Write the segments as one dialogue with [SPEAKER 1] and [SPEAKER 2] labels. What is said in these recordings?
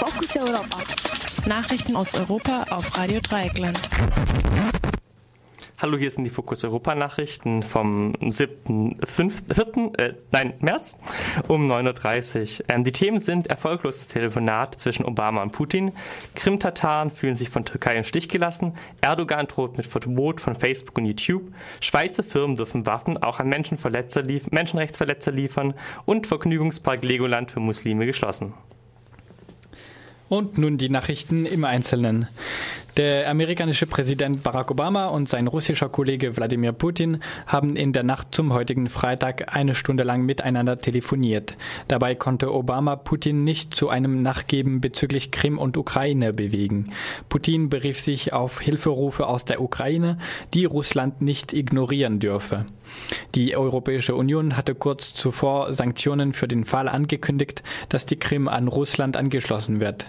[SPEAKER 1] Fokus Europa.
[SPEAKER 2] Nachrichten aus Europa auf Radio Dreieckland.
[SPEAKER 3] Hallo, hier sind die Fokus Europa Nachrichten vom 7. 5, 4, äh, nein, März um 9.30 Uhr. Ähm, die Themen sind erfolgloses Telefonat zwischen Obama und Putin, Krim-Tataren fühlen sich von Türkei im Stich gelassen, Erdogan droht mit Verbot von Facebook und YouTube, Schweizer Firmen dürfen Waffen auch an Menschenverletzer lief Menschenrechtsverletzer liefern und Vergnügungspark Legoland für Muslime geschlossen.
[SPEAKER 4] Und nun die Nachrichten im Einzelnen. Der amerikanische Präsident Barack Obama und sein russischer Kollege Wladimir Putin haben in der Nacht zum heutigen Freitag eine Stunde lang miteinander telefoniert. Dabei konnte Obama Putin nicht zu einem Nachgeben bezüglich Krim und Ukraine bewegen. Putin berief sich auf Hilferufe aus der Ukraine, die Russland nicht ignorieren dürfe. Die Europäische Union hatte kurz zuvor Sanktionen für den Fall angekündigt, dass die Krim an Russland angeschlossen wird.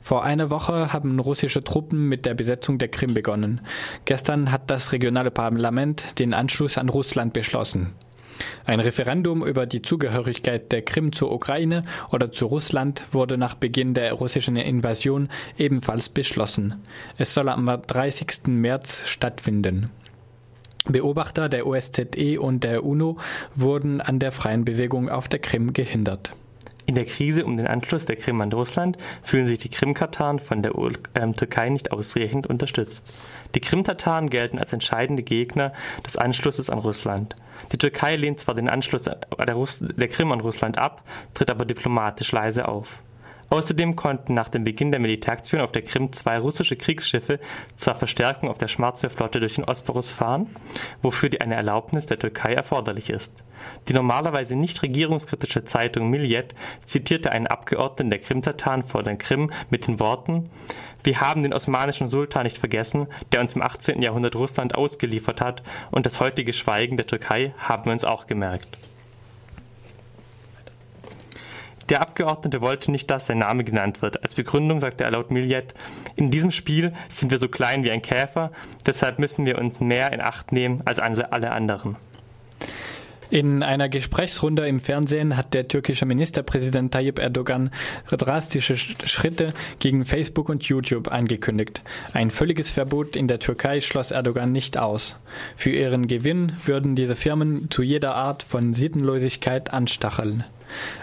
[SPEAKER 4] Vor einer Woche haben russische Truppen mit der Besetzung der Krim begonnen. Gestern hat das regionale Parlament den Anschluss an Russland beschlossen. Ein Referendum über die Zugehörigkeit der Krim zur Ukraine oder zu Russland wurde nach Beginn der russischen Invasion ebenfalls beschlossen. Es soll am 30. März stattfinden. Beobachter der OSZE und der UNO wurden an der freien Bewegung auf der Krim gehindert.
[SPEAKER 3] In der Krise um den Anschluss der Krim an Russland fühlen sich die Krim-Tataren von der ähm, Türkei nicht ausreichend unterstützt. Die Krim-Tataren gelten als entscheidende Gegner des Anschlusses an Russland. Die Türkei lehnt zwar den Anschluss der, Krim an Russland ab, tritt aber diplomatisch leise auf. Außerdem konnten nach dem Beginn der Militäraktion auf der Krim zwei russische Kriegsschiffe zur Verstärkung auf der Schwarzmeerflotte durch den Osporus fahren, wofür die eine Erlaubnis der Türkei erforderlich ist. Die normalerweise nicht regierungskritische Zeitung Miljet zitierte einen Abgeordneten der Krimtataren vor der Krim mit den Worten Wir haben den osmanischen Sultan nicht vergessen, der uns im 18. Jahrhundert Russland ausgeliefert hat, und das heutige Schweigen der Türkei haben wir uns auch gemerkt. Der Abgeordnete wollte nicht, dass sein Name genannt wird. Als Begründung sagte er laut Millet, in diesem Spiel sind wir so klein wie ein Käfer, deshalb müssen wir uns mehr in Acht nehmen als alle anderen.
[SPEAKER 4] In einer Gesprächsrunde im Fernsehen hat der türkische Ministerpräsident Tayyip Erdogan drastische Schritte gegen Facebook und YouTube angekündigt. Ein völliges Verbot in der Türkei schloss Erdogan nicht aus. Für ihren Gewinn würden diese Firmen zu jeder Art von Sittenlosigkeit anstacheln.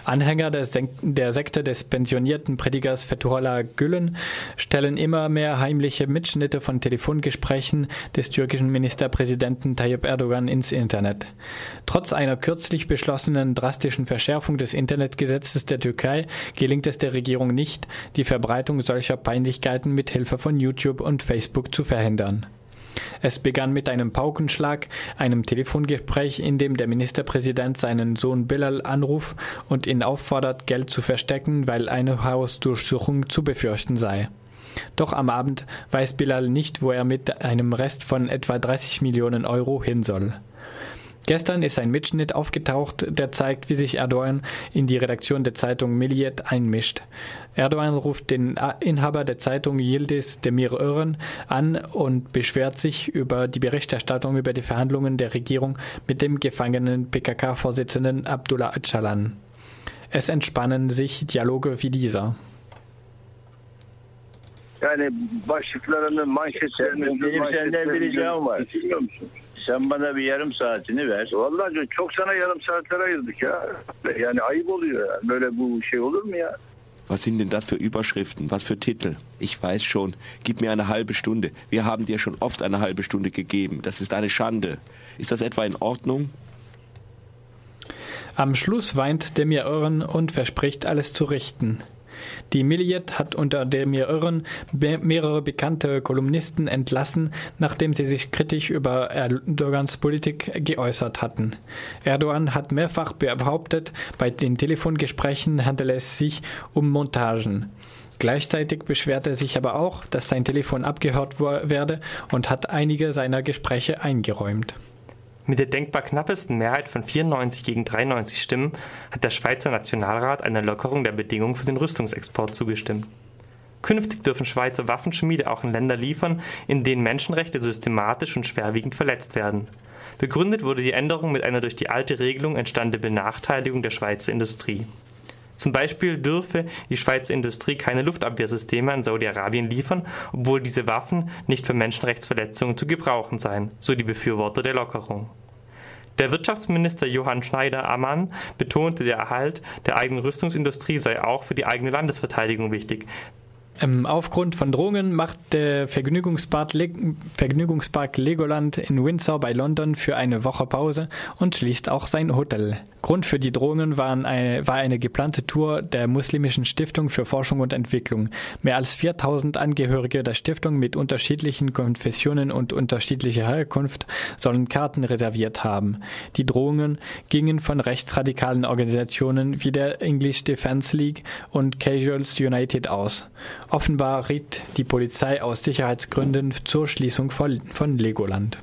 [SPEAKER 4] Anhänger der, Sek der Sekte des pensionierten Predigers Fethullah Gülen stellen immer mehr heimliche Mitschnitte von Telefongesprächen des türkischen Ministerpräsidenten Tayyip Erdogan ins Internet. Trotz einer kürzlich beschlossenen drastischen Verschärfung des Internetgesetzes der Türkei gelingt es der Regierung nicht, die Verbreitung solcher Peinlichkeiten mit Hilfe von YouTube und Facebook zu verhindern. Es begann mit einem Paukenschlag, einem Telefongespräch, in dem der Ministerpräsident seinen Sohn Bilal anruft und ihn auffordert, Geld zu verstecken, weil eine Hausdurchsuchung zu befürchten sei. Doch am Abend weiß Bilal nicht, wo er mit einem Rest von etwa 30 Millionen Euro hin soll. Gestern ist ein Mitschnitt aufgetaucht, der zeigt, wie sich Erdogan in die Redaktion der Zeitung Milliyet einmischt. Erdogan ruft den Inhaber der Zeitung Yildiz Demir Ören an und beschwert sich über die Berichterstattung über die Verhandlungen der Regierung mit dem gefangenen PKK-Vorsitzenden Abdullah Öcalan. Es entspannen sich Dialoge wie dieser.
[SPEAKER 5] Yani başlıklarını, manşetlerini, manşetlerini, Sen bana bir yarım saatini ver. Vallahi çok sana yarım saatler ayırdık ya. Yani ayıp oluyor ya. Böyle bu şey olur mu ya?
[SPEAKER 6] Was sind denn das für Überschriften? Was für Titel? Ich weiß schon. Gib mir eine halbe Stunde. Wir haben dir schon oft eine halbe Stunde gegeben. Das ist eine Schande. Ist das etwa in Ordnung?
[SPEAKER 4] Am Schluss weint Demir Ören und verspricht, alles zu richten. Die Milliet hat unter dem Irren mehrere bekannte Kolumnisten entlassen, nachdem sie sich kritisch über Erdogans Politik geäußert hatten. Erdogan hat mehrfach behauptet, bei den Telefongesprächen handele es sich um Montagen. Gleichzeitig beschwert er sich aber auch, dass sein Telefon abgehört werde und hat einige seiner Gespräche eingeräumt.
[SPEAKER 3] Mit der denkbar knappesten Mehrheit von 94 gegen 93 Stimmen hat der Schweizer Nationalrat einer Lockerung der Bedingungen für den Rüstungsexport zugestimmt. Künftig dürfen Schweizer Waffenschmiede auch in Länder liefern, in denen Menschenrechte systematisch und schwerwiegend verletzt werden. Begründet wurde die Änderung mit einer durch die alte Regelung entstandenen Benachteiligung der Schweizer Industrie. Zum Beispiel dürfe die Schweizer Industrie keine Luftabwehrsysteme an Saudi-Arabien liefern, obwohl diese Waffen nicht für Menschenrechtsverletzungen zu gebrauchen seien, so die Befürworter der Lockerung. Der Wirtschaftsminister Johann Schneider-Ammann betonte, der Erhalt der eigenen Rüstungsindustrie sei auch für die eigene Landesverteidigung wichtig.
[SPEAKER 4] Ähm, aufgrund von Drohungen macht der Vergnügungspark, Le Vergnügungspark Legoland in Windsor bei London für eine Woche Pause und schließt auch sein Hotel. Grund für die Drohungen waren eine, war eine geplante Tour der Muslimischen Stiftung für Forschung und Entwicklung. Mehr als 4000 Angehörige der Stiftung mit unterschiedlichen Konfessionen und unterschiedlicher Herkunft sollen Karten reserviert haben. Die Drohungen gingen von rechtsradikalen Organisationen wie der English Defence League und Casuals United aus. Offenbar riet die Polizei aus Sicherheitsgründen zur Schließung von Legoland.